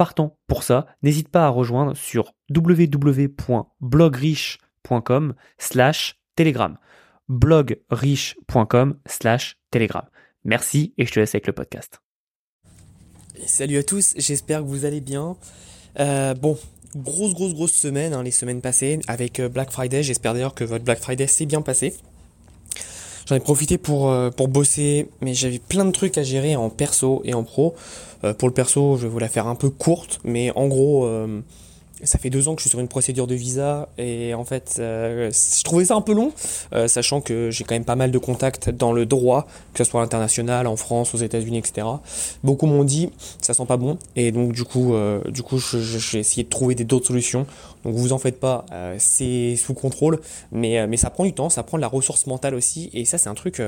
partant pour ça, n'hésite pas à rejoindre sur www.blogriche.com slash telegram. blogriche.com slash telegram. Merci et je te laisse avec le podcast. Salut à tous, j'espère que vous allez bien. Euh, bon, grosse, grosse, grosse semaine, hein, les semaines passées, avec euh, Black Friday. J'espère d'ailleurs que votre Black Friday s'est bien passé. J'en ai profité pour, euh, pour bosser, mais j'avais plein de trucs à gérer en perso et en pro. Euh, pour le perso, je vais vous la faire un peu courte, mais en gros, euh, ça fait deux ans que je suis sur une procédure de visa et en fait, euh, je trouvais ça un peu long, sachant que j'ai quand même pas mal de contacts dans le droit, que ce soit international, en France, aux États-Unis, etc. Beaucoup m'ont dit ça sent pas bon et donc du coup, du coup, j'ai essayé de trouver d'autres solutions. Donc vous en faites pas, c'est sous contrôle, mais mais ça prend du temps, ça prend de la ressource mentale aussi et ça c'est un truc,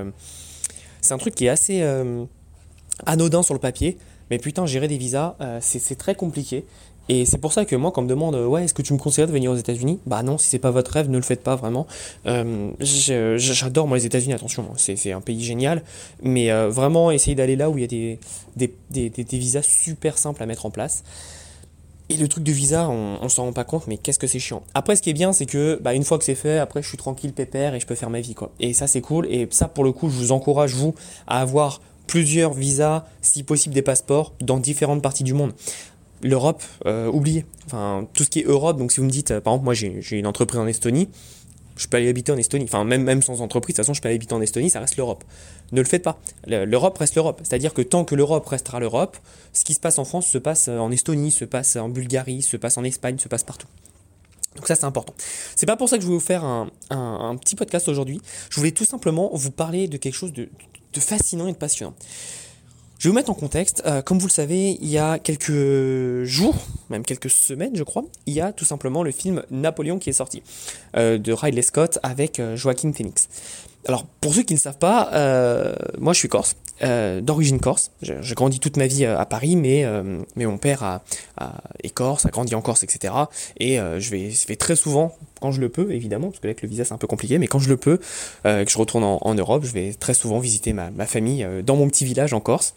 c'est un truc qui est assez anodin sur le papier. Mais putain, gérer des visas, euh, c'est très compliqué. Et c'est pour ça que moi, quand on me demande, ouais, est-ce que tu me conseillerais de venir aux États-Unis? Bah non, si c'est pas votre rêve, ne le faites pas vraiment. Euh, j'adore moi les États-Unis, attention, hein, c'est un pays génial, mais euh, vraiment essayez d'aller là où il y a des, visas super simples à mettre en place. Et le truc de visa, on, on s'en rend pas compte, mais qu'est-ce que c'est chiant. Après, ce qui est bien, c'est que bah, une fois que c'est fait, après, je suis tranquille, pépère, et je peux faire ma vie, quoi. Et ça, c'est cool. Et ça, pour le coup, je vous encourage vous à avoir plusieurs visas, si possible des passeports, dans différentes parties du monde. L'Europe, euh. Enfin, tout ce qui est Europe, donc si vous me dites, euh, par exemple, moi j'ai une entreprise en Estonie, je peux aller habiter en Estonie. Enfin, même, sans entreprise, de toute façon, je peux aller habiter en Estonie, ça reste l'Europe. Ne le faites pas. L'Europe reste l'Europe. C'est-à-dire que tant que l'Europe restera l'Europe, ce qui se passe en France se passe en Estonie, se passe en Bulgarie, se passe en Espagne, se passe partout. Donc ça c'est important. C'est pas pour ça que je vais vous faire un, un petit podcast aujourd'hui. Je voulais tout simplement vous parler de quelque chose de fascinant et de passionnant. Je vais vous mettre en contexte. Euh, comme vous le savez, il y a quelques jours, même quelques semaines, je crois, il y a tout simplement le film Napoléon qui est sorti euh, de Ridley Scott avec euh, Joaquin Phoenix. Alors, pour ceux qui ne savent pas, moi je suis corse, d'origine corse. J'ai grandi toute ma vie à Paris, mais, mais mon père est corse, a grandi en Corse, etc. Et je, vais, très souvent, quand je le peux, évidemment, parce que avec le visa c'est un peu compliqué, mais quand je le peux, que je retourne en, Europe, je vais très souvent visiter ma famille dans mon petit village en Corse.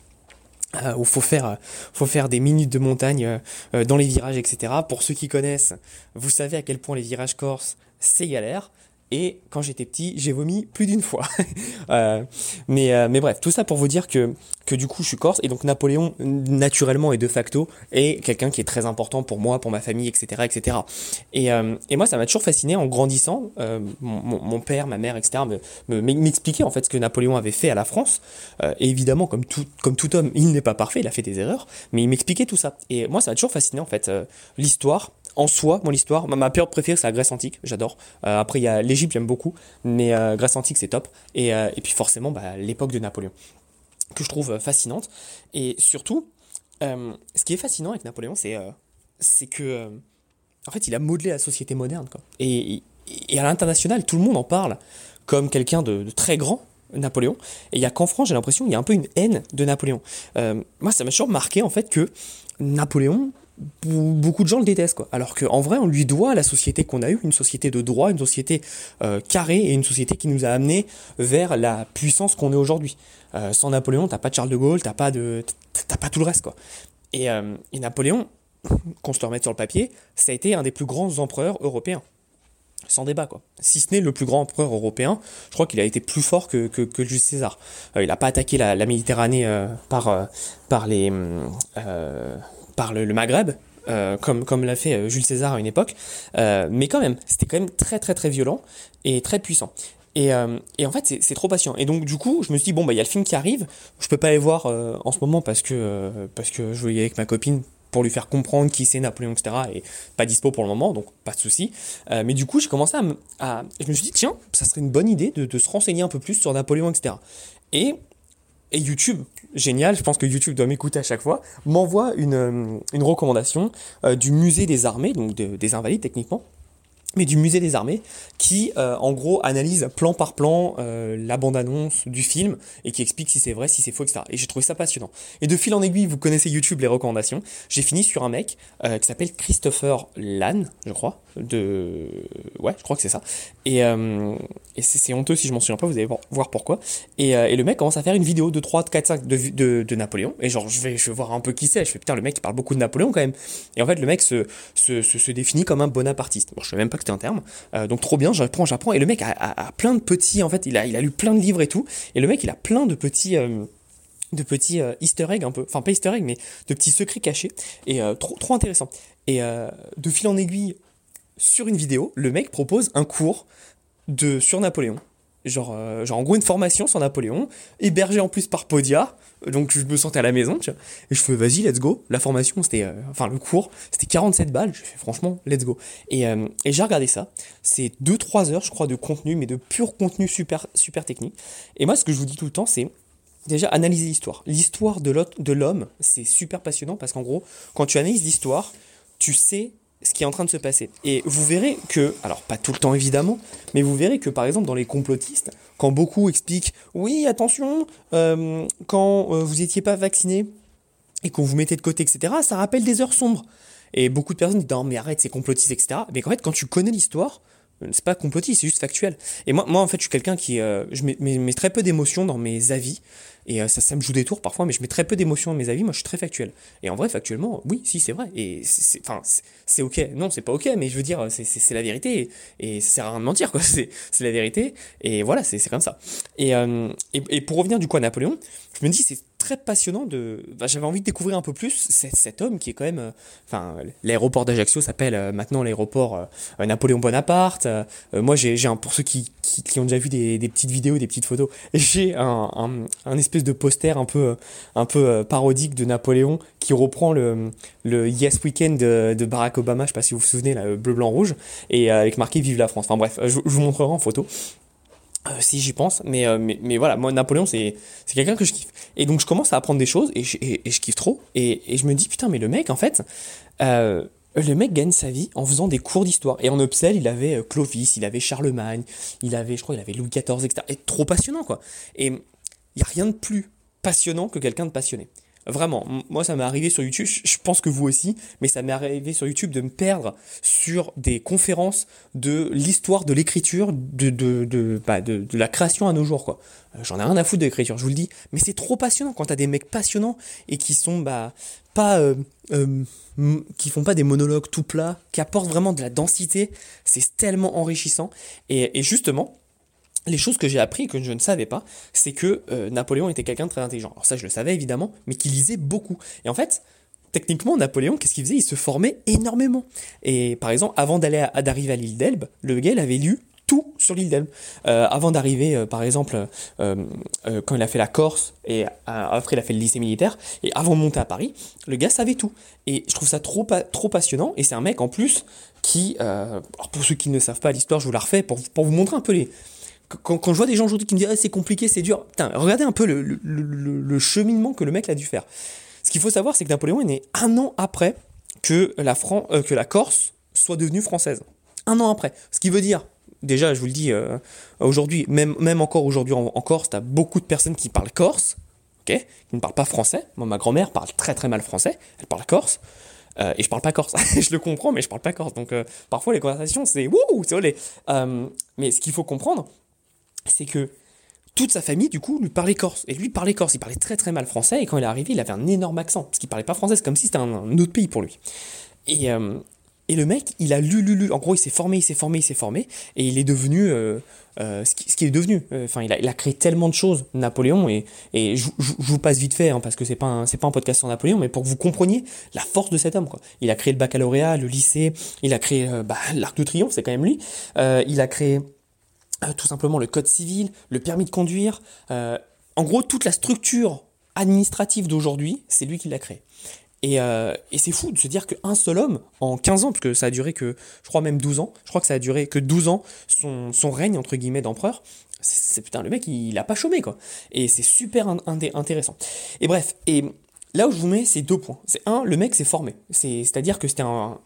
Euh, où faut faire, faut faire des minutes de montagne euh, dans les virages, etc. Pour ceux qui connaissent, vous savez à quel point les virages corses, c'est galère. Et quand j'étais petit, j'ai vomi plus d'une fois. euh, mais, euh, mais bref, tout ça pour vous dire que, que du coup, je suis corse. Et donc, Napoléon, naturellement et de facto, est quelqu'un qui est très important pour moi, pour ma famille, etc. etc. Et, euh, et moi, ça m'a toujours fasciné en grandissant. Mon, père, ma mère, etc. m'expliquaient en fait ce que Napoléon avait fait à la France. et évidemment, comme tout, comme tout homme, il n'est pas parfait, il a fait des erreurs. Mais il m'expliquait tout ça. Et moi, ça m'a toujours fasciné en fait. L'histoire en soi, mon histoire, ma, période préférée, c'est la Grèce antique, j'adore. Euh, après, il y a l'Égypte, j'aime beaucoup, mais euh, Grèce antique, c'est top. Et, euh, et, puis forcément, bah, l'époque de Napoléon, que je trouve fascinante. Et surtout, ce qui est fascinant avec Napoléon, c'est c'est que, en fait, il a modelé la société moderne. Et, et à l'international, tout le monde en parle comme quelqu'un de, de, très grand, Napoléon. Et il y a qu'en France, j'ai l'impression, il y a un peu une haine de Napoléon. moi, ça m'a toujours marqué, en fait, que Napoléon, beaucoup de gens le détestent quoi. Alors qu'en vrai on lui doit la société qu'on a eue, une société de droit, une société euh, carrée et une société qui nous a amené vers la puissance qu'on est aujourd'hui. Euh, sans Napoléon t'as pas de Charles de Gaulle, t'as pas de t'as pas tout le reste quoi. Et, euh, et Napoléon, qu'on se le remette sur le papier, ça a été un des plus grands empereurs européens. Sans débat, quoi. Si ce n'est le plus grand empereur européen, je crois qu'il a été plus fort que, que, que Jules César. il n'a pas attaqué la, la Méditerranée par, par les, par le, Maghreb, euh, comme, comme l'a fait euh, Jules César à une époque. Euh, mais quand même, c'était quand même très très très violent et très puissant. Et, et en fait, c'est trop patient. Et donc, du coup, je me suis dit, bon, bah, il y a le film qui arrive. Je peux pas aller voir en ce moment parce que, parce que je voulais y avec ma copine pour lui faire comprendre qui c'est Napoléon, etc. Et pas dispo pour le moment, donc pas de souci. mais du coup, j'ai commencé à, à, Je me suis dit, tiens, ça serait une bonne idée de, de se renseigner un peu plus sur Napoléon, etc. Et et YouTube, génial, je pense que YouTube doit m'écouter à chaque fois, m'envoie une, euh, recommandation euh, du musée des armées, donc des invalides techniquement, mais du musée des armées, qui euh, en gros analyse plan par plan euh, la bande-annonce du film et qui explique si c'est vrai, si c'est faux, etc. Et j'ai trouvé ça passionnant. Et de fil en aiguille, vous connaissez YouTube, les recommandations, j'ai fini sur un mec euh, qui s'appelle Christopher Lann, je crois, de... Ouais, je crois que c'est ça. Et, c'est honteux si je m'en souviens pas, vous allez voir pourquoi. Et, le mec commence à faire une vidéo de 3, 4, 5 de, de, Napoléon, et genre je vais, je vais voir un peu qui c'est, je fais putain, le mec il parle beaucoup de Napoléon quand même. Et en fait, le mec se, se, se, se définit comme un bonapartiste. Bon, je sais même pas que un terme. Euh, donc trop bien, j'apprends, j'apprends. Et le mec a, plein de petits, en fait, il a, il a lu plein de livres et tout. Et le mec, il a plein de petits, euh, de petits euh, easter eggs un peu, enfin pas easter eggs, mais de petits secrets cachés. Et trop, trop intéressant. Et de fil en aiguille, sur une vidéo, le mec propose un cours de, sur Napoléon. Genre, euh, genre en gros une formation sur Napoléon, hébergé en plus par Podia, donc je me sentais à la maison, tu vois. Et je fais vas-y, let's go. La formation, c'était, euh, enfin le cours, c'était 47 balles. Je fais franchement, let's go. Et, euh, et j'ai regardé ça. C'est 2-3 heures, je crois, de contenu, mais de pur contenu super, super technique. Et moi, ce que je vous dis tout le temps, c'est déjà analyser l'histoire. L'histoire de l'homme, c'est super passionnant parce qu'en gros, quand tu analyses l'histoire, tu sais ce qui est en train de se passer. Et vous verrez que, alors pas tout le temps évidemment, mais vous verrez que par exemple dans les complotistes, quand beaucoup expliquent, oui attention, euh, quand euh, vous n'étiez pas vacciné et qu'on vous mettait de côté, etc., ça rappelle des heures sombres. Et beaucoup de personnes disent, non mais arrête, c'est complotiste, etc. Mais en fait, quand tu connais l'histoire, c'est pas complotiste, c'est juste factuel. Et moi, moi en fait, je suis quelqu'un qui, je mets, très peu d'émotions dans mes avis. Et euh, ça, ça me joue des tours parfois, mais je mets très peu d'émotion dans mes avis. Moi, je suis très factuel. Et en vrai, factuellement, oui, si, c'est vrai. Et c'est, enfin, c'est ok. Non, c'est pas ok, mais je veux dire, c'est la vérité. Et, ça sert à rien de mentir, quoi. C'est la vérité. Et voilà, c'est comme ça. Et, euh, et, et, pour revenir du coup à Napoléon, je me dis, c'est très passionnant de. Bah, j'avais envie de découvrir un peu plus cet, homme qui est quand même. Euh, enfin, l'aéroport d'Ajaccio s'appelle maintenant l'aéroport Napoléon Bonaparte. moi, j'ai un. Pour ceux qui, ont déjà vu des, petites vidéos, des petites photos, j'ai un, espèce de poster un peu, euh, un peu euh, parodique de Napoléon qui reprend le, Yes Weekend de, Barack Obama, je sais pas si vous vous souvenez, là, bleu, blanc, rouge, et euh, avec marqué Vive la France. Enfin bref, je, vous montrerai en photo. Si j'y pense, mais, mais, voilà, moi Napoléon c'est quelqu'un que je kiffe. Et donc je commence à apprendre des choses et je, et, je kiffe trop. Et, et, je me dis putain mais le mec en fait, le mec gagne sa vie en faisant des cours d'histoire. Et en Upsell, il avait Clovis, il avait Charlemagne, il avait, je crois, il avait Louis XIV, etc. Et trop passionnant, quoi. Et il n'y a rien de plus passionnant que quelqu'un de passionné. Vraiment, moi ça m'est arrivé sur YouTube, je pense que vous aussi, mais ça m'est arrivé sur YouTube de me perdre sur des conférences de l'histoire de l'écriture, de, de, de, bah, de, la création à nos jours. quoi. Euh, j'en ai rien à foutre de l'écriture, je vous le dis, mais c'est trop passionnant quand t'as des mecs passionnants et qui sont bah, pas... Euh, euh, qui font pas des monologues tout plats, qui apportent vraiment de la densité, c'est tellement enrichissant. Et, et justement, les choses que j'ai appris que je ne savais pas, c'est que euh, Napoléon était quelqu'un de très intelligent. Alors ça, je le savais évidemment, mais qu'il lisait beaucoup. Et en fait, techniquement, Napoléon, qu'est-ce qu'il faisait? Il se formait énormément. Et par exemple, avant d'aller d'arriver à l'île d'Elbe, le gars avait lu tout sur l'île d'Elbe. Euh, avant d'arriver, euh, par exemple, quand il a fait la Corse et après il a fait le lycée militaire, et avant de monter à Paris, le gars savait tout. Et je trouve ça trop, trop passionnant. Et c'est un mec en plus qui, alors pour ceux qui ne savent pas l'histoire, je vous la refais pour, pour vous montrer un peu les, quand, je vois des gens aujourd'hui qui me disent c'est compliqué, c'est dur, putain, regardez un peu le, cheminement que le mec a dû faire. Ce qu'il faut savoir, c'est que Napoléon est né un an après que la, euh, que la Corse soit devenue française. Un an après. Ce qui veut dire, déjà, je vous le dis, euh, aujourd'hui, même, même encore aujourd'hui en, Corse, tu as beaucoup de personnes qui parlent corse, qui ne parlent pas français. Moi, ma grand-mère parle très très mal français, elle parle corse. Euh, et je parle pas corse. je le comprends, mais je parle pas corse. Donc parfois les conversations, c'est wouh, c'est olé. mais ce qu'il faut comprendre, c'est que toute sa famille, du coup, lui parlait corse. Et lui parlait corse. Il parlait très très mal français. Et quand il est arrivé, il avait un énorme accent. Parce qu'il parlait pas français. C'est comme si c'était un, autre pays pour lui. Et, euh, et le mec, il a lu, lu, lu. En gros, il s'est formé, il s'est formé, il s'est formé. Et il est devenu euh, euh, ce qu'il est devenu. Enfin, il, a, créé tellement de choses, Napoléon. Et, et je, vous passe vite fait, hein, parce que c'est pas, pas un podcast sur Napoléon, mais pour que vous compreniez la force de cet homme. Quoi. Il a créé le baccalauréat, le lycée. Il a créé bah, l'Arc de Triomphe, c'est quand même lui. il a créé tout simplement le code civil, le permis de conduire, euh, en gros toute la structure administrative d'aujourd'hui, c'est lui qui l'a créé. Et, euh, et c'est fou de se dire qu'un seul homme, en 15 ans, parce que ça a duré que, je crois même 12 ans, je crois que ça a duré que 12 ans, son, son règne, entre guillemets, d'empereur, c'est putain, le mec, il, a pas chômé, quoi. Et c'est super intéressant. Et bref, et là où je vous mets, c'est deux points. C'est un, le mec s'est formé. C'est-à-dire que c'était un,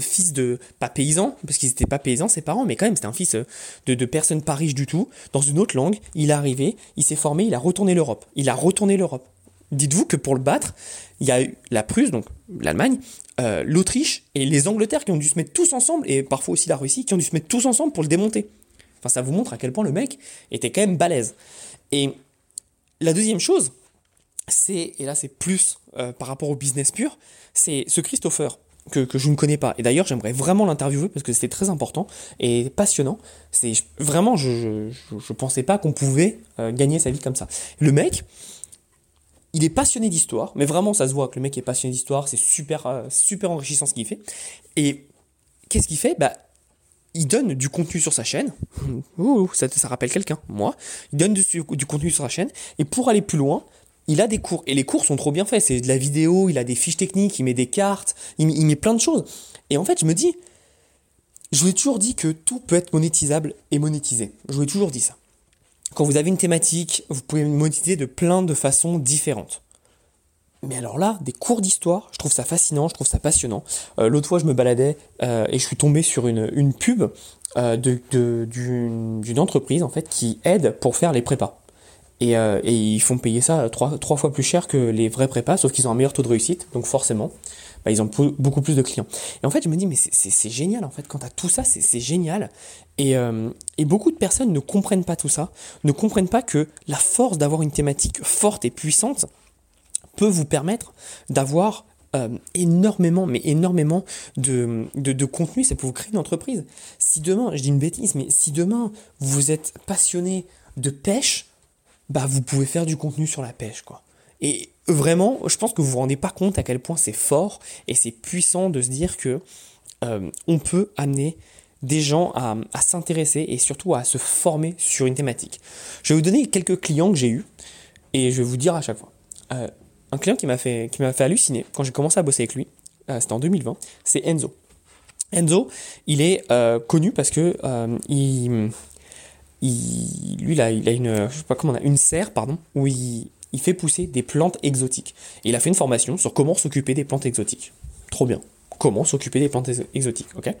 fils de, pas paysan, parce qu'ils n'étaient pas paysans, ses parents, mais quand même, c'était un fils euh, de, personnes pas riches du tout, dans une autre langue. Il est arrivé, il s'est formé, il a retourné l'Europe. Il a retourné l'Europe. Dites-vous que pour le battre, il y a eu la Prusse, donc l'Allemagne, euh, l'Autriche et les Angleterres qui ont dû se mettre tous ensemble, et parfois aussi la Russie, qui ont dû se mettre tous ensemble pour le démonter. Enfin, ça vous montre à quel point le mec était quand même balèze. Et la deuxième chose, c'est, et là c'est plus euh, par rapport au business pur, c'est ce Christopher que, je ne connais pas. Et d'ailleurs, j'aimerais vraiment l'interviewer parce que c'était très important et passionnant. C'est vraiment, je, je, pensais pas qu'on pouvait euh, gagner sa vie comme ça. Le mec, il est passionné d'histoire, mais vraiment, ça se voit que le mec est passionné d'histoire. C'est super, euh, super enrichissant ce qu'il fait. Et qu'est-ce qu'il fait? Bah, il donne du contenu sur sa chaîne. Ouh, ça, ça rappelle quelqu'un, moi. Il donne du contenu sur sa chaîne. Et pour aller plus loin, il a des cours. Et les cours sont trop bien faits. C'est de la vidéo, il a des fiches techniques, il met des cartes, il, met plein de choses. Et en fait, je me dis, je vous ai toujours dit que tout peut être monétisable et monétisé. Je vous ai toujours dit ça. Quand vous avez une thématique, vous pouvez monétiser de plein de façons différentes. Mais alors là, des cours d'histoire, je trouve ça fascinant, je trouve ça passionnant. Euh, l'autre fois, je me baladais euh, et je suis tombé sur une, pub euh, d'une entreprise en fait qui aide pour faire les prépas. Euh, et, ils font payer ça trois, trois, fois plus cher que les vrais prépas, sauf qu'ils ont un meilleur taux de réussite, donc forcément, bah, ils ont beaucoup plus de clients. Et en fait, je me dis, mais c'est génial, en fait, quand as tout ça, c'est génial. Et, euh, et, beaucoup de personnes ne comprennent pas tout ça, ne comprennent pas que la force d'avoir une thématique forte et puissante peut vous permettre d'avoir euh, énormément, mais énormément de, de, de contenu, ça peut vous créer une entreprise. Si demain, je dis une bêtise, mais si demain vous êtes passionné de pêche, bah vous pouvez faire du contenu sur la pêche, quoi. Et vraiment, je pense que vous vous rendez pas compte à quel point c'est fort et c'est puissant de se dire que euh, on peut amener des gens à, s'intéresser et surtout à se former sur une thématique. Je vais vous donner quelques clients que j'ai eus et je vais vous dire à chaque fois. Euh, un client qui m'a fait, qui fait halluciner quand j'ai commencé à bosser avec lui, euh, c'était en 2020, c'est Enzo. Enzo, il est connu parce que il, lui, il a une, serre, pardon, où il, fait pousser des plantes exotiques. Il a fait une formation sur comment s'occuper des plantes exotiques. Trop bien. Comment s'occuper des plantes exotiques, ok?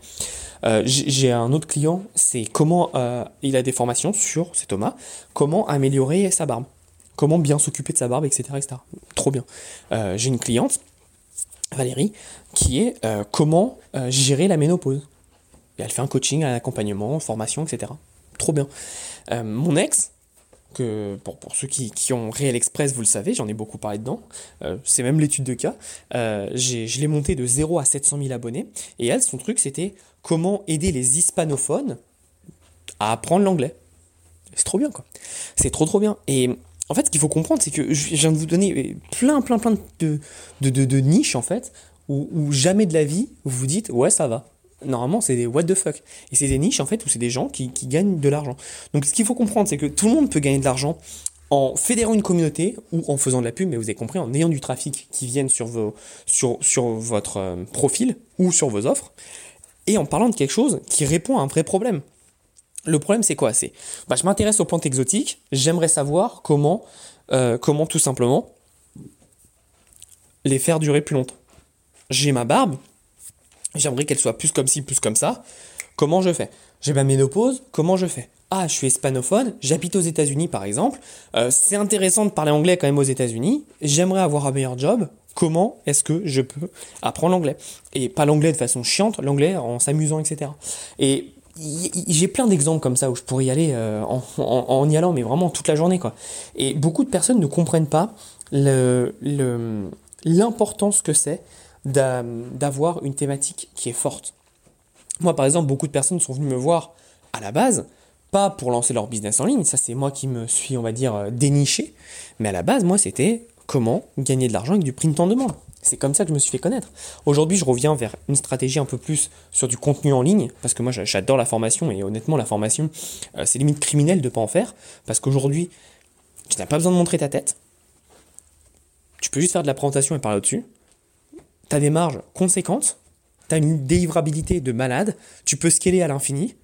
Euh, J'ai un autre client, c'est comment euh, il a des formations sur, c'est Thomas, comment améliorer sa barbe, comment bien s'occuper de sa barbe, etc.. Trop bien. Euh, j'ai une cliente, Valérie, qui est comment gérer la ménopause. Elle fait un coaching, un accompagnement, formation, etc trop bien. Euh, mon ex, que pour, ceux qui, ont Réel Express, vous le savez, j'en ai beaucoup parlé dedans, euh, c'est même l'étude de cas, euh, je l'ai monté de 0 à 700 000 abonnés, et elle, son truc, c'était comment aider les hispanophones à apprendre l'anglais. C'est trop bien, quoi. C'est trop, trop bien. Et en fait, ce qu'il faut comprendre, c'est que je viens vous donner plein, plein, plein de, niches, en fait, où, où jamais de la vie, vous vous dites, ouais, ça va normalement, c'est des what the fuck. Et c'est des niches, en fait, où c'est des gens qui, gagnent de l'argent. Donc, ce qu'il faut comprendre, c'est que tout le monde peut gagner de l'argent en fédérant une communauté ou en faisant de la pub, mais vous avez compris, en ayant du trafic qui vienne sur, vos, sur, sur votre euh, profil ou sur vos offres, et en parlant de quelque chose qui répond à un vrai problème. Le problème, c'est quoi? C'est, bah, je m'intéresse aux plantes exotiques, j'aimerais savoir comment, euh, comment tout simplement les faire durer plus longtemps. J'ai ma barbe, J'aimerais qu'elle soit plus comme ci, plus comme ça. Comment je fais? J'ai ma ménopause, comment je fais? Ah, je suis hispanophone, j'habite aux États-Unis par exemple. Euh, c'est intéressant de parler anglais quand même aux États-Unis. J'aimerais avoir un meilleur job. Comment est-ce que je peux apprendre l'anglais? Et pas l'anglais de façon chiante, l'anglais en s'amusant, etc. Et j'ai plein d'exemples comme ça où je pourrais y aller euh, en, y allant, mais vraiment toute la journée. quoi. Et beaucoup de personnes ne comprennent pas l'importance que c'est d'avoir une thématique qui est forte. Moi, par exemple, beaucoup de personnes sont venues me voir à la base, pas pour lancer leur business en ligne, ça c'est moi qui me suis, on va dire, euh, déniché, mais à la base, moi, c'était comment gagner de l'argent avec du print en demande. C'est comme ça que je me suis fait connaître. Aujourd'hui, je reviens vers une stratégie un peu plus sur du contenu en ligne, parce que moi, j'adore la formation, et honnêtement, la formation, euh, c'est limite criminel de ne pas en faire, parce qu'aujourd'hui, tu n'as pas besoin de montrer ta tête, tu peux juste faire de la présentation et parler au-dessus, tu as des marges conséquentes, tu as une délivrabilité de malade, tu peux scaler à l'infini.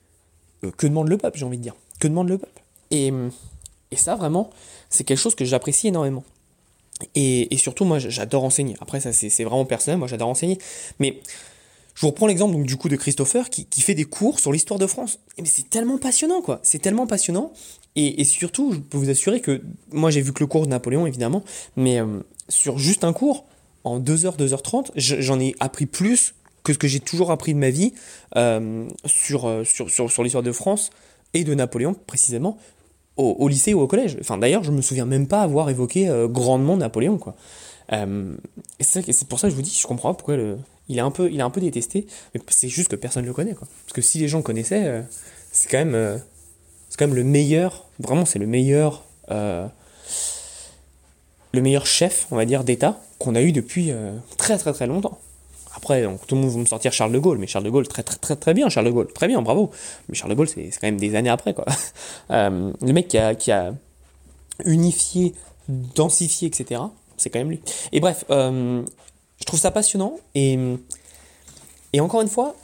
Euh, que demande le peuple, j'ai envie de dire? Que demande le peuple? Et, et ça, vraiment, c'est quelque chose que j'apprécie énormément. Et, surtout, moi, j'adore enseigner. Après, ça, c'est vraiment personnel. Moi, j'adore enseigner. Mais je vous reprends l'exemple du coup de Christopher qui, fait des cours sur l'histoire de France. Mais c'est tellement passionnant, quoi. C'est tellement passionnant. Et, surtout, je peux vous assurer que moi, j'ai vu que le cours de Napoléon, évidemment, mais euh, sur juste un cours, en 2h, 2h30, j'en ai appris plus que ce que j'ai toujours appris de ma vie euh, sur, sur, sur, sur l'histoire de France et de Napoléon précisément au, lycée ou au collège. Enfin, d'ailleurs, je me souviens même pas avoir évoqué euh, grandement Napoléon, quoi. Euh, c'est pour ça que je vous dis, je comprends pourquoi le, il est un peu, il est un peu détesté, c'est juste que personne ne le connaît, quoi. Parce que si les gens connaissaient, euh, c'est quand même, c'est quand même le meilleur, vraiment, c'est le meilleur, le meilleur chef, on va dire, d'État qu'on a eu depuis très très très longtemps. Après, donc, tout le monde va me sortir Charles de Gaulle, mais Charles de Gaulle, très très très très bien, Charles de Gaulle, très bien, bravo. Mais Charles de Gaulle, c'est quand même des années après, quoi. Euh, le mec qui a, qui a unifié, densifié, etc., c'est quand même lui. Et bref, euh, je trouve ça passionnant, et, et encore une fois,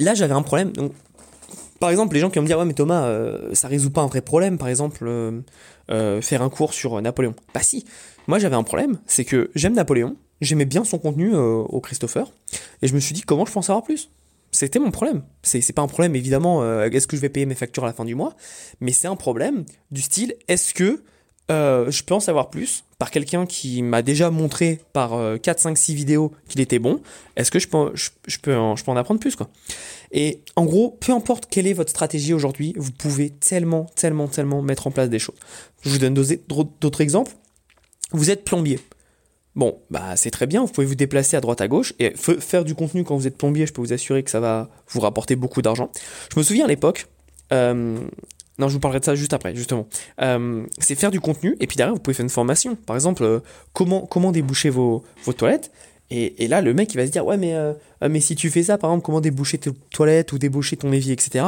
là j'avais un problème. Donc, par exemple, les gens qui vont me dire, ouais, mais Thomas, euh, ça résout pas un vrai problème, par exemple, faire un cours sur Napoléon. Bah si, moi j'avais un problème, c'est que j'aime Napoléon, j'aimais bien son contenu euh, au Christopher, et je me suis dit comment je peux en savoir plus? C'était mon problème. C'est pas un problème, évidemment, euh, est-ce que je vais payer mes factures à la fin du mois, mais c'est un problème du style, est-ce que euh, je peux en savoir plus par quelqu'un qui m'a déjà montré par 4, 5, 6 vidéos qu'il était bon, est-ce que je, peux en, je peux en apprendre plus quoi? Et en gros, peu importe quelle est votre stratégie aujourd'hui, vous pouvez tellement, tellement, tellement mettre en place des choses. Je vous donne d'autres exemples. Vous êtes plombier. Bon, bah c'est très bien, vous pouvez vous déplacer à droite à gauche et faire du contenu quand vous êtes plombier, je peux vous assurer que ça va vous rapporter beaucoup d'argent. Je me souviens à l'époque, euh, non, je vous parlerai de ça juste après, justement. Euh, c'est faire du contenu et puis derrière vous pouvez faire une formation. Par exemple, euh, comment, comment déboucher vos toilettes. Et, là, le mec il va se dire ouais mais mais si tu fais ça, par exemple, comment déboucher tes toilettes ou déboucher ton évier, etc.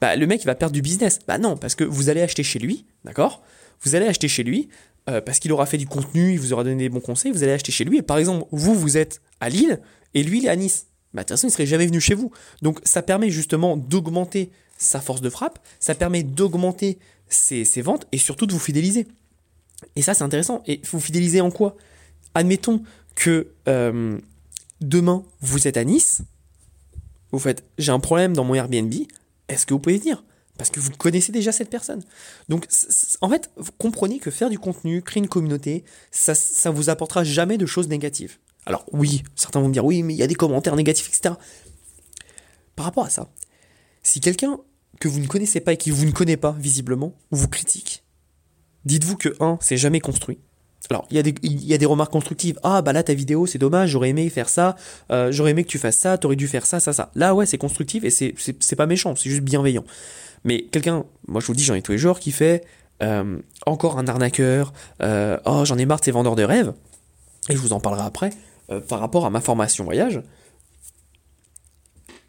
Bah le mec il va perdre du business. Bah non, parce que vous allez acheter chez lui, d'accord? Vous allez acheter chez lui. Euh, parce qu'il aura fait du contenu, il vous aura donné des bons conseils, vous allez acheter chez lui. Et par exemple, vous, vous êtes à Lille et lui, il est à Nice. Bah, de toute façon, il serait jamais venu chez vous. Donc, ça permet justement d'augmenter sa force de frappe, ça permet d'augmenter ses, ventes et surtout de vous fidéliser. Et ça, c'est intéressant. Et vous fidéliser en quoi? Admettons que euh, demain, vous êtes à Nice, vous faites j'ai un problème dans mon Airbnb, est-ce que vous pouvez venir? Parce que vous connaissez déjà cette personne. Donc, en fait, vous comprenez que faire du contenu, créer une communauté, ça, ça vous apportera jamais de choses négatives. Alors oui, certains vont me dire oui, mais il y a des commentaires négatifs, etc. Par rapport à ça, si quelqu'un que vous ne connaissez pas et qui vous ne connaît pas visiblement vous critique, dites-vous que un, c'est jamais construit. Alors, il y, a des, remarques constructives. Ah, bah là, ta vidéo, c'est dommage, j'aurais aimé faire ça, euh, j'aurais aimé que tu fasses ça, t'aurais dû faire ça, ça, ça. Là, ouais, c'est constructif et c'est pas méchant, c'est juste bienveillant. Mais quelqu'un, moi je vous dis, j'en ai tous les jours, qui fait euh, encore un arnaqueur, euh, oh j'en ai marre de ces vendeurs de rêves, et je vous en parlerai après, par rapport à ma formation voyage.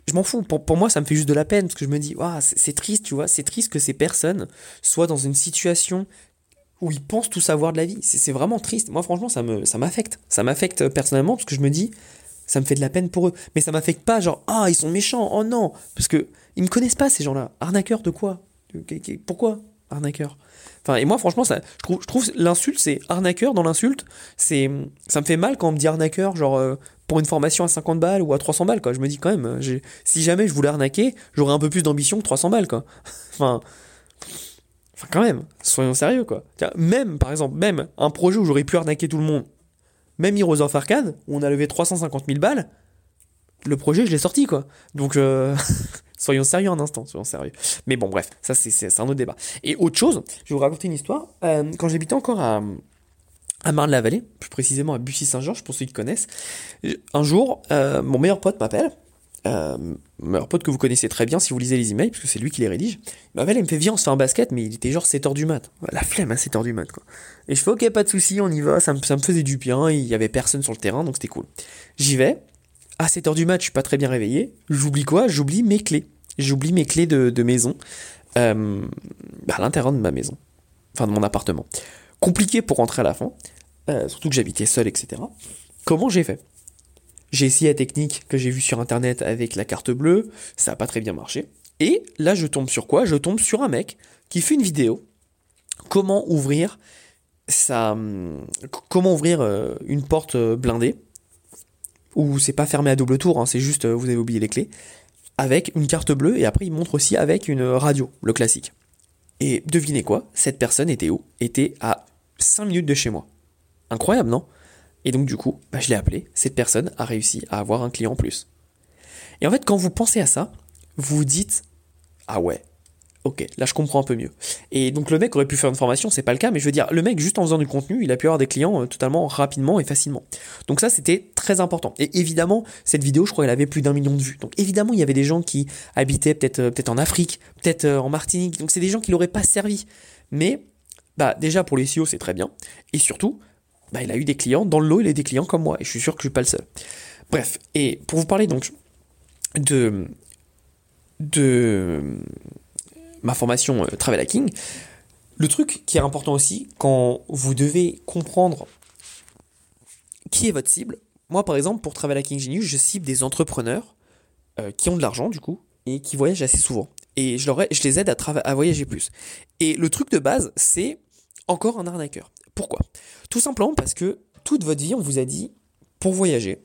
Je m'en fous, pour, moi ça me fait juste de la peine, parce que je me dis, c'est triste, tu vois, c'est triste que ces personnes soient dans une situation où ils pensent tout savoir de la vie. C'est vraiment triste. Moi franchement ça m'affecte. Ça, ça m'affecte personnellement, parce que je me dis, ça me fait de la peine pour eux. Mais ça m'affecte pas, genre, ah, ils sont méchants, oh non. Parce que ils me connaissent pas, ces gens-là. Arnaqueur de quoi? Pourquoi? Arnaqueur Enfin, et moi, franchement, ça, je trouve, l'insulte, c'est arnaqueur dans l'insulte. C'est, ça me fait mal quand on me dit arnaqueur, genre, euh, pour une formation à 50 balles ou à 300 balles, quoi. Je me dis quand même, si jamais je voulais arnaquer, j'aurais un peu plus d'ambition que 300 balles, enfin, quand même, soyons sérieux, quoi. Même, par exemple, même un projet où j'aurais pu arnaquer tout le monde, même Heroes of Arcade, où on a levé 350 000 balles, le projet, je l'ai sorti, quoi. Donc, euh, soyons sérieux un instant, soyons sérieux. Mais bon, bref, ça, c'est un autre débat. Et autre chose, je vais vous raconter une histoire. Euh, quand j'habitais encore à, à Marne-la-Vallée, plus précisément à Bussy-Saint-Georges, pour ceux qui connaissent, un jour, euh, mon meilleur pote m'appelle. Euh, pote que vous connaissez très bien si vous lisez les emails, puisque c'est lui qui les rédige. M'appelle, il me fait Viens, on se fait un basket, mais il était genre 7h du mat. La flemme à hein, 7h du mat, quoi. Et je fais Ok, pas de souci, on y va, ça me, ça me faisait du bien, il y avait personne sur le terrain, donc c'était cool. J'y vais, à 7h du mat, je suis pas très bien réveillé. J'oublie quoi? J'oublie mes clés. J'oublie mes clés de, maison euh, à l'intérieur de ma maison. Enfin, de mon appartement. Compliqué pour rentrer à la fin. Euh, surtout que j'habitais seul, etc. Comment j'ai fait? J'ai essayé la technique que j'ai vue sur internet avec la carte bleue. Ça n'a pas très bien marché. Et là, je tombe sur quoi? Je tombe sur un mec qui fait une vidéo. Comment ouvrir hum, comment ouvrir euh, une porte euh, blindée où c'est pas fermé à double tour, hein, c'est juste vous avez oublié les clés, avec une carte bleue et après il montre aussi avec une radio, le classique. Et devinez quoi, cette personne était où? Était à 5 minutes de chez moi. Incroyable, non? Et donc du coup, bah, je l'ai appelé, cette personne a réussi à avoir un client en plus. Et en fait, quand vous pensez à ça, vous vous dites, ah ouais, ok, là je comprends un peu mieux. Et donc le mec aurait pu faire une formation, c'est pas le cas, mais je veux dire, le mec juste en faisant du contenu, il a pu avoir des clients euh, totalement rapidement et facilement. Donc ça c'était très important. Et évidemment, cette vidéo, je crois qu'elle avait plus d'un million de vues. Donc évidemment, il y avait des gens qui habitaient peut-être euh, peut-être en Afrique, peut-être euh, en Martinique. Donc c'est des gens qui l'auraient pas servi. Mais bah déjà pour les SEO, c'est très bien. Et surtout, bah, il a eu des clients. Dans le lot, il a des clients comme moi. Et je suis sûr que je suis pas le seul. Bref, et pour vous parler donc de, de ma formation euh, Travel Hacking, le truc qui est important aussi, quand vous devez comprendre qui est votre cible, moi par exemple pour Travel Hacking Genius, je cible des entrepreneurs euh, qui ont de l'argent du coup et qui voyagent assez souvent. Et je, leur je les aide à, à voyager plus. Et le truc de base, c'est encore un arnaqueur. Pourquoi? Tout simplement parce que toute votre vie, on vous a dit, pour voyager,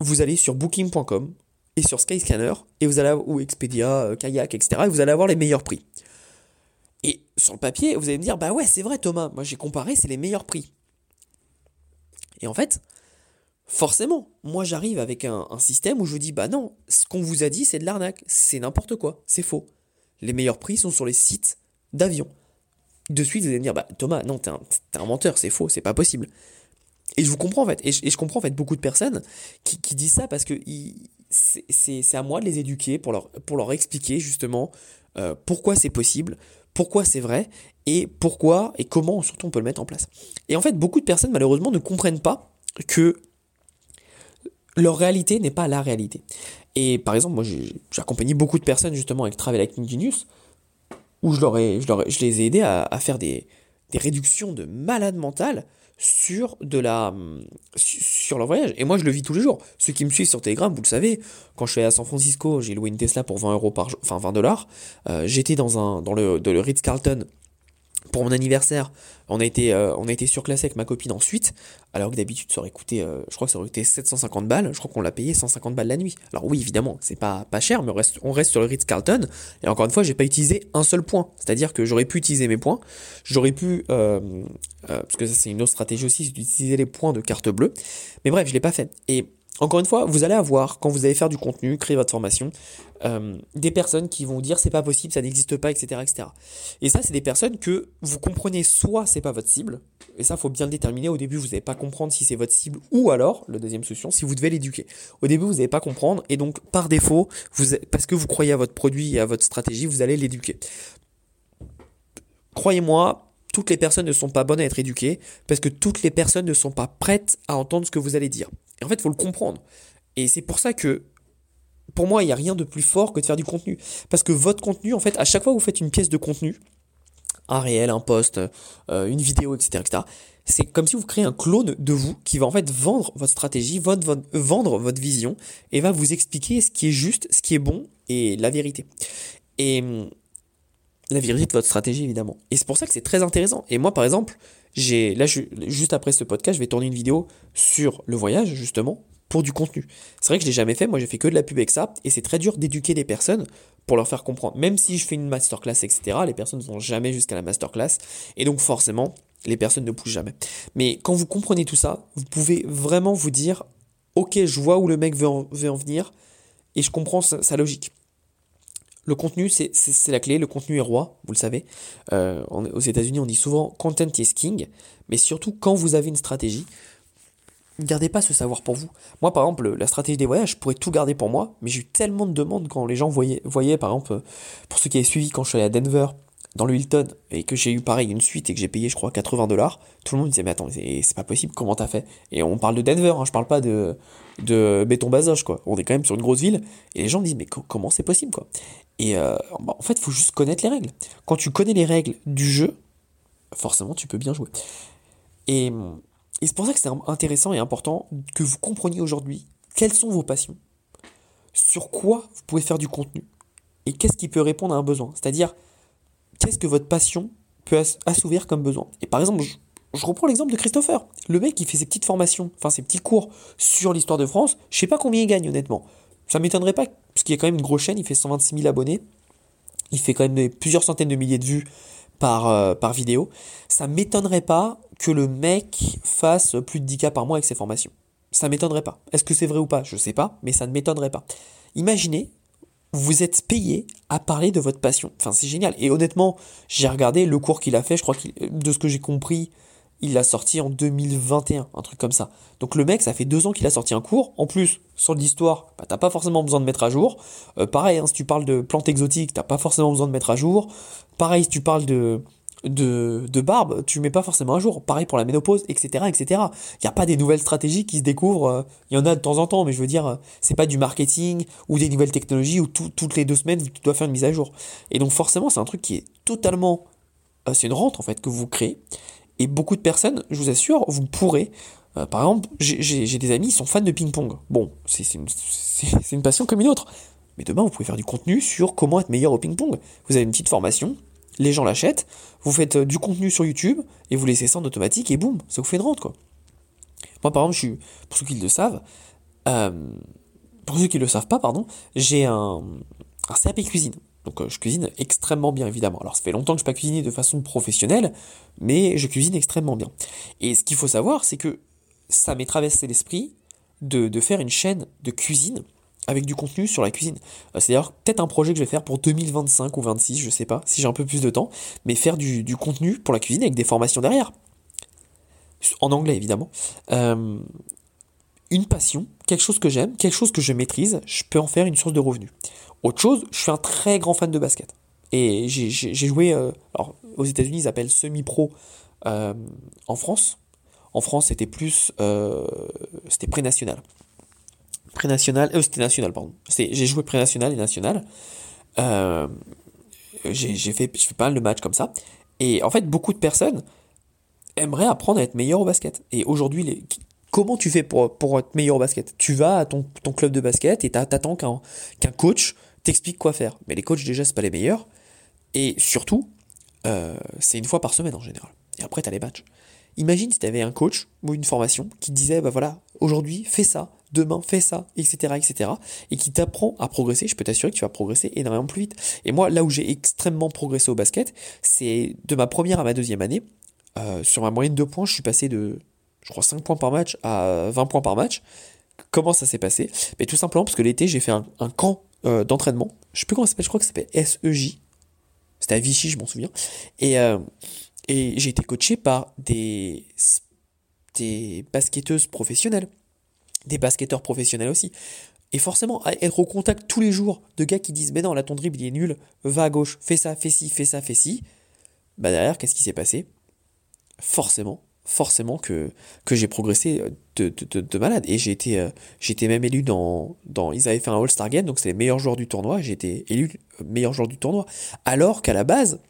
vous allez sur booking.com et sur Skyscanner, et vous allez ou Expedia, euh, Kayak, etc. Et vous allez avoir les meilleurs prix. Et sur le papier, vous allez me dire, bah ouais, c'est vrai Thomas, moi j'ai comparé, c'est les meilleurs prix. Et en fait, forcément, moi j'arrive avec un, système où je vous dis, bah non, ce qu'on vous a dit, c'est de l'arnaque, c'est n'importe quoi, c'est faux. Les meilleurs prix sont sur les sites d'avions. De suite, vous allez me dire, bah Thomas, non, t'es un, un, menteur, c'est faux, c'est pas possible. Et je vous comprends en fait, et je, comprends en fait beaucoup de personnes qui, qui disent ça parce que c'est à moi de les éduquer pour leur, pour leur expliquer justement euh, pourquoi c'est possible, pourquoi c'est vrai, et pourquoi et comment surtout on peut le mettre en place. Et en fait, beaucoup de personnes malheureusement ne comprennent pas que leur réalité n'est pas la réalité. Et par exemple, moi j'ai accompagné beaucoup de personnes justement avec Travel Hacking Genius, où je, les ai aidés à, faire des, réductions de malade mentale la sur leur voyage. Et moi, je le vis tous les jours. Ceux qui me suivent sur Telegram, vous le savez, quand je suis à San Francisco, j'ai loué une Tesla pour 20 euros par enfin 20 dollars. Euh, j'étais dans un dans le Ritz Carlton pour mon anniversaire, on a été, euh, on a été surclassé avec ma copine ensuite, alors que d'habitude ça aurait coûté, euh, je crois que ça aurait coûté 750 balles, je crois qu'on l'a payé 150 balles la nuit. Alors oui, évidemment, c'est pas, pas cher, mais on reste, sur le Ritz-Carlton, et encore une fois, j'ai pas utilisé un seul point, c'est-à-dire que j'aurais pu utiliser mes points, j'aurais pu, euh, parce que ça c'est une autre stratégie aussi, c'est d'utiliser les points de carte bleue, mais bref, je l'ai pas fait. Et encore une fois, vous allez avoir, quand vous allez faire du contenu, créer votre formation, euh, des personnes qui vont dire c'est pas possible, ça n'existe pas, etc., etc. Et ça, c'est des personnes que vous comprenez soit c'est pas votre cible, et ça, faut bien le déterminer. Au début, vous n'allez pas comprendre si c'est votre cible, ou alors, la deuxième solution, si vous devez l'éduquer. Au début, vous n'allez pas comprendre, et donc, par défaut, vous, parce que vous croyez à votre produit et à votre stratégie, vous allez l'éduquer. Croyez-moi, toutes les personnes ne sont pas bonnes à être éduquées parce que toutes les personnes ne sont pas prêtes à entendre ce que vous allez dire. Et en fait, il faut le comprendre. Et c'est pour ça que, pour moi, il n'y a rien de plus fort que de faire du contenu. Parce que votre contenu, en fait, à chaque fois que vous faites une pièce de contenu, un réel, un post, euh, une vidéo, etc., etc., c'est comme si vous créez un clone de vous qui va en fait vendre votre stratégie, vendre votre vision et va vous expliquer ce qui est juste, ce qui est bon et la vérité. Et la vérité de votre stratégie évidemment. Et c'est pour ça que c'est très intéressant. Et moi par exemple, j'ai là je, juste après ce podcast, je vais tourner une vidéo sur le voyage justement pour du contenu. C'est vrai que je l'ai jamais fait, moi j'ai fait que de la pub avec ça et c'est très dur d'éduquer les personnes pour leur faire comprendre. Même si je fais une masterclass etc, les personnes ne vont jamais jusqu'à la masterclass et donc forcément les personnes ne poussent jamais. Mais quand vous comprenez tout ça, vous pouvez vraiment vous dire ok je vois où le mec veut en, veut en venir et je comprends sa logique. Le contenu, c'est la clé. Le contenu est roi, vous le savez. Euh, aux États-Unis, on dit souvent content is king. Mais surtout, quand vous avez une stratégie, ne gardez pas ce savoir pour vous. Moi, par exemple, la stratégie des voyages, je pourrais tout garder pour moi. Mais j'ai eu tellement de demandes quand les gens voyaient, voyaient par exemple, pour ceux qui avaient suivi quand je suis allé à Denver, dans le Hilton et que j'ai eu pareil une suite et que j'ai payé je crois 80 dollars, tout le monde disait mais attends c'est pas possible comment t'as fait? Et on parle de Denver, hein, je parle pas de de béton basoche quoi. On est quand même sur une grosse ville et les gens disent mais comment c'est possible quoi? Et euh, bah, en fait faut juste connaître les règles. Quand tu connais les règles du jeu, forcément tu peux bien jouer. Et c'est pour ça que c'est intéressant et important que vous compreniez aujourd'hui quelles sont vos passions, sur quoi vous pouvez faire du contenu et qu'est-ce qui peut répondre à un besoin. C'est-à-dire qu'est-ce que votre passion peut assouvir comme besoin. Et par exemple, je reprends l'exemple de Christopher. Le mec qui fait ses petites formations, enfin ses petits cours sur l'histoire de France, je sais pas combien il gagne honnêtement. Ça m'étonnerait pas, parce qu'il y a quand même une grosse chaîne, il fait 126 000 abonnés. Il fait quand même plusieurs centaines de milliers de vues par, euh, vidéo. Ça m'étonnerait pas que le mec fasse plus de 10 cas par mois avec ses formations. Ça m'étonnerait pas. Est-ce que c'est vrai ou pas? Je sais pas, mais ça ne m'étonnerait pas. Imaginez, vous êtes payé à parler de votre passion. Enfin, c'est génial. Et honnêtement, j'ai regardé le cours qu'il a fait, je crois que de ce que j'ai compris, il l'a sorti en 2021, un truc comme ça. Donc le mec, ça fait deux ans qu'il a sorti un cours. En plus, sur l'histoire, bah, t'as pas forcément besoin de mettre à jour. Euh, pareil, hein, si tu parles de plantes exotiques, t'as pas forcément besoin de mettre à jour. Pareil, si tu parles de, de, de barbe, tu mets pas forcément à jour. Pareil pour la ménopause, etc., etc. Il n'y a pas des nouvelles stratégies qui se découvrent. Euh, il y en a de temps en temps, mais je veux dire, euh, c'est pas du marketing ou des nouvelles technologies où toutes les deux semaines, tu dois faire une mise à jour. Et donc forcément, c'est un truc qui est totalement... c'est une rente, en fait, que vous créez. Et beaucoup de personnes, je vous assure, vous pourrez. Euh, par exemple, j'ai des amis, qui sont fans de ping-pong. Bon, c'est une, une, passion comme une autre. Mais demain, vous pouvez faire du contenu sur comment être meilleur au ping-pong. Vous avez une petite formation, les gens l'achètent, vous faites euh, du contenu sur YouTube et vous laissez ça en automatique et boum, ça vous fait une rente quoi. Moi par exemple, je suis, pour ceux qui le savent, euh, pour ceux qui le savent pas, pardon, j'ai un, un CAP cuisine. Donc euh, je cuisine extrêmement bien évidemment. Alors ça fait longtemps que je n'ai pas cuisiné de façon professionnelle, mais je cuisine extrêmement bien. Et ce qu'il faut savoir, c'est que ça m'est traversé l'esprit de, faire une chaîne de cuisine avec du contenu sur la cuisine. Euh, c'est d'ailleurs peut-être un projet que je vais faire pour 2025 ou 26, je sais pas, si j'ai un peu plus de temps, mais faire du, contenu pour la cuisine avec des formations derrière. En anglais évidemment. Euh, une passion, quelque chose que j'aime, quelque chose que je maîtrise, je peux en faire une source de revenus. Autre chose, je suis un très grand fan de basket. Et j'ai joué, euh, alors aux États-Unis, ils appellent semi-pro en France. En France, c'était plus, c'était pré-national. Pré-national, euh, c'était national, pardon. J'ai joué pré-national et national. j'ai fait, je fais pas mal de matchs comme ça. Et en fait, beaucoup de personnes aimeraient apprendre à être meilleur au basket. Et aujourd'hui, comment tu fais pour, pour être meilleur au basket? Tu vas à ton, ton club de basket et t'attends qu'un coach t'explique quoi faire. Mais les coachs, déjà, c'est pas les meilleurs. Et surtout, euh, c'est une fois par semaine en général. Et après, t'as les matchs. Imagine si t'avais un coach ou une formation qui disait, bah voilà, aujourd'hui, fais ça, demain, fais ça, etc., etc., et qui t'apprend à progresser. Je peux t'assurer que tu vas progresser énormément plus vite. Et moi, là où j'ai extrêmement progressé au basket, c'est de ma première à ma deuxième année. Euh, sur ma moyenne de points, je suis passé de, je crois, 5 points par match à 20 points par match. Comment ça s'est passé? Mais Tout simplement parce que l'été, j'ai fait un, un camp euh, d'entraînement. Je sais plus comment ça s'appelle, je crois que ça s'appelle SEJ. C'était à Vichy, je m'en souviens. Et, euh, et j'ai été coaché par des, des basketteuses professionnelles, des basketteurs professionnels aussi. Et forcément, être au contact tous les jours de gars qui disent Mais non, là ton dribble il est nul, va à gauche, fais ça, fais ci, fais ça, fais ci. Bah derrière, qu'est-ce qui s'est passé? Forcément, forcément que, que j'ai progressé de, de, de, malade. Et j'ai été, euh, été même élu dans, dans. Ils avaient fait un All-Star Game, donc c'est les meilleurs joueurs du tournoi. J'ai été élu meilleur joueur du tournoi. Alors qu'à la base,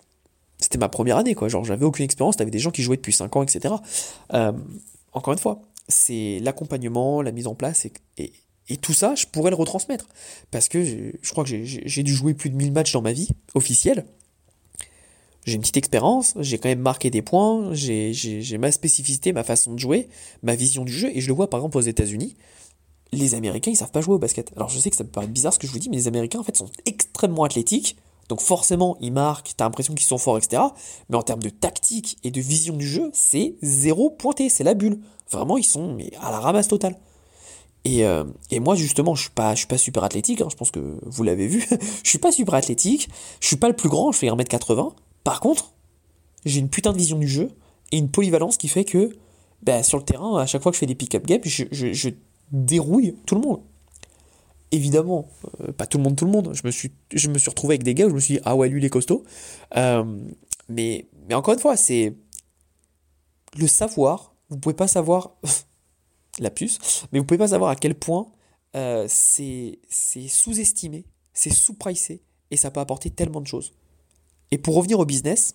c'était ma première année, quoi. Genre, j'avais aucune expérience, t'avais des gens qui jouaient depuis 5 ans, etc. Euh, encore une fois, c'est l'accompagnement, la mise en place et, et, et, tout ça, je pourrais le retransmettre. Parce que je crois que j'ai dû jouer plus de 1000 matchs dans ma vie officielle j'ai une petite expérience, j'ai quand même marqué des points, j'ai ma spécificité, ma façon de jouer, ma vision du jeu, et je le vois par exemple aux États-Unis, les Américains ils savent pas jouer au basket. Alors je sais que ça peut paraître bizarre ce que je vous dis, mais les Américains en fait sont extrêmement athlétiques, donc forcément ils marquent, t'as l'impression qu'ils sont forts, etc. Mais en termes de tactique et de vision du jeu, c'est zéro pointé, c'est la bulle. Vraiment ils sont mais à la ramasse totale. Et, euh, moi justement je suis pas suis pas super athlétique hein, je pense que vous l'avez vu je suis pas super athlétique je suis pas le plus grand je fais 1m80 par contre, j'ai une putain de vision du jeu et une polyvalence qui fait que bah, sur le terrain, à chaque fois que je fais des pick-up games, je, dérouille tout le monde. Évidemment, euh, pas tout le monde, tout le monde. Je me, suis, je me suis retrouvé avec des gars où je me suis dit, ah ouais, lui, il est costaud. Euh, mais, mais encore une fois, c'est le savoir. Vous pouvez pas savoir la puce, mais vous pouvez pas savoir à quel point euh, c'est sous-estimé, c'est sous-pricé, et ça peut apporter tellement de choses. Et pour revenir au business,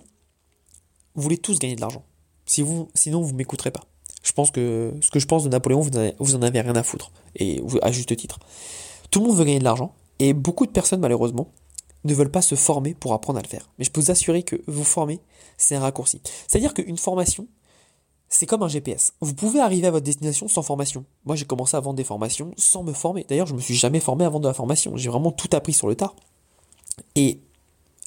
vous voulez tous gagner de l'argent. Si vous, sinon, vous m'écouterez pas. Je pense que ce que je pense de Napoléon, vous en avez, rien à foutre. Et à juste titre. Tout le monde veut gagner de l'argent. Et beaucoup de personnes, malheureusement, ne veulent pas se former pour apprendre à le faire. Mais je peux vous assurer que vous former, c'est un raccourci. C'est-à-dire qu'une formation, c'est comme un GPS. Vous pouvez arriver à votre destination sans formation. Moi, j'ai commencé à vendre des formations sans me former. D'ailleurs, je me suis jamais formé avant de la formation. J'ai vraiment tout appris sur le tas. Et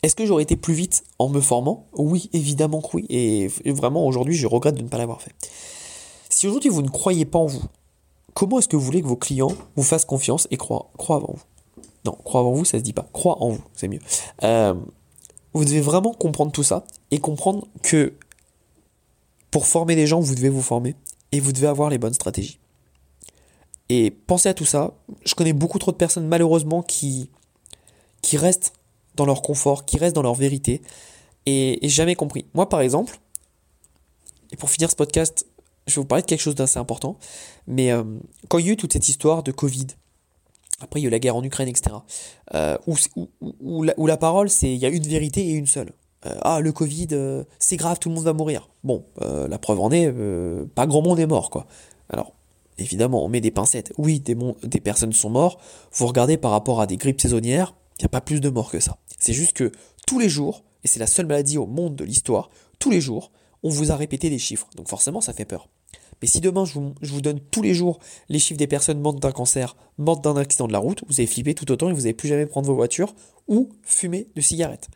est-ce que j'aurais été plus vite en me formant? Oui, évidemment que oui. Et vraiment, aujourd'hui, je regrette de ne pas l'avoir fait. Si aujourd'hui vous ne croyez pas en vous, comment est-ce que vous voulez que vos clients vous fassent confiance et croient, avant vous? Non, croient avant vous, ça se dit pas. Croient en vous, c'est mieux. Euh, vous devez vraiment comprendre tout ça et comprendre que pour former les gens, vous devez vous former et vous devez avoir les bonnes stratégies. Et pensez à tout ça. Je connais beaucoup trop de personnes malheureusement qui, qui restent dans leur confort, qui restent dans leur vérité et, jamais compris. Moi par exemple, et pour finir ce podcast, je vais vous parler de quelque chose d'assez important, mais euh, quand il y a eu toute cette histoire de Covid, après il y a eu la guerre en Ukraine, etc., euh, où, la, parole c'est il y a une vérité et une seule. Euh, ah, le Covid, c'est grave, tout le monde va mourir. Bon, la preuve en est, pas grand monde est mort, quoi. Alors, évidemment, on met des pincettes. Oui, des, des personnes sont mortes. Vous regardez par rapport à des grippes saisonnières, il n'y a pas plus de morts que ça. C'est juste que tous les jours, et c'est la seule maladie au monde de l'histoire, tous les jours, on vous a répété des chiffres. Donc forcément, ça fait peur. Mais si demain, je vous, donne tous les jours les chiffres des personnes mortes d'un cancer, mortes d'un accident de la route, vous allez flipper tout autant et vous n'allez plus jamais prendre vos voitures ou fumer de cigarettes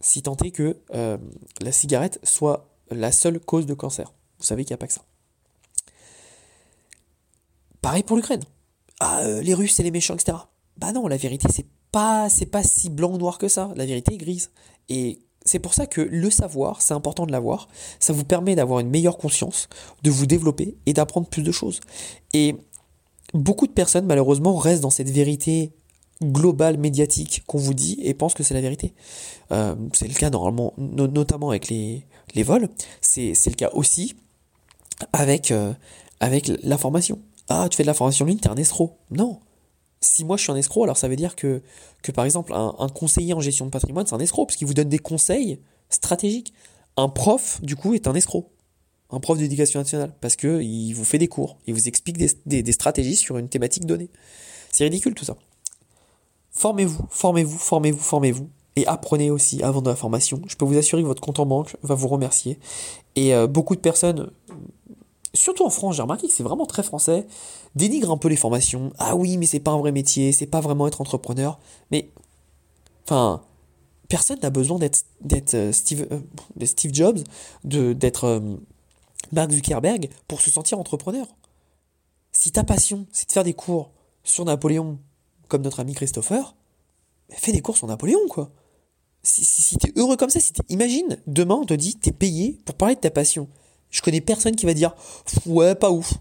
si tant est que euh, la cigarette soit la seule cause de cancer. Vous savez qu'il n'y a pas que ça. Pareil pour l'Ukraine. Ah, euh, les Russes, c'est les méchants, etc. Bah non, la vérité, c'est pas, c'est pas si blanc ou noir que ça. La vérité est grise. Et c'est pour ça que le savoir, c'est important de l'avoir. Ça vous permet d'avoir une meilleure conscience, de vous développer et d'apprendre plus de choses. Et beaucoup de personnes, malheureusement, restent dans cette vérité global médiatique qu'on vous dit et pense que c'est la vérité. Euh, c'est le cas normalement, notamment avec les, vols. C'est, le cas aussi avec, euh, la formation. Ah, tu fais de la formation en ligne, t'es un escroc. Non. Si moi je suis un escroc, alors ça veut dire que, que par exemple un, conseiller en gestion de patrimoine, c'est un escroc, parce qu'il vous donne des conseils stratégiques. Un prof, du coup, est un escroc. Un prof d'éducation nationale, parce qu'il vous fait des cours, il vous explique des, des, des stratégies sur une thématique donnée. C'est ridicule tout ça. Formez-vous, formez-vous, formez-vous, formez-vous. Et apprenez aussi avant de la formation. Je peux vous assurer que votre compte en banque va vous remercier. Et euh, beaucoup de personnes, surtout en France, j'ai remarqué que c'est vraiment très français, dénigrent un peu les formations. Ah oui, mais c'est pas un vrai métier, c'est pas vraiment être entrepreneur. Mais, enfin, personne n'a besoin d'être euh, Steve, euh, Steve Jobs, d'être Mark Zuckerberg pour se sentir entrepreneur. Si ta passion, c'est de faire des cours sur Napoléon comme notre ami Christopher, fais des courses en Napoléon, quoi. Si, si, t'es heureux comme ça, si imagine, demain on te dit t'es payé pour parler de ta passion. Je connais personne qui va dire ouais, pas ouf.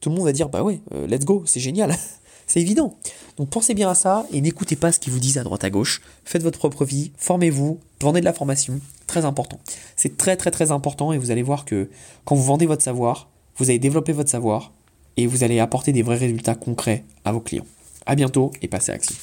Tout le monde va dire bah ouais, euh, let's go, c'est génial. c'est évident. Donc pensez bien à ça et n'écoutez pas ce qu'ils vous disent à droite à gauche. Faites votre propre vie, formez-vous, vendez de la formation, très important. C'est très très très important et vous allez voir que quand vous vendez votre savoir, vous allez développer votre savoir et vous allez apporter des vrais résultats concrets à vos clients. À bientôt et passez à l'action.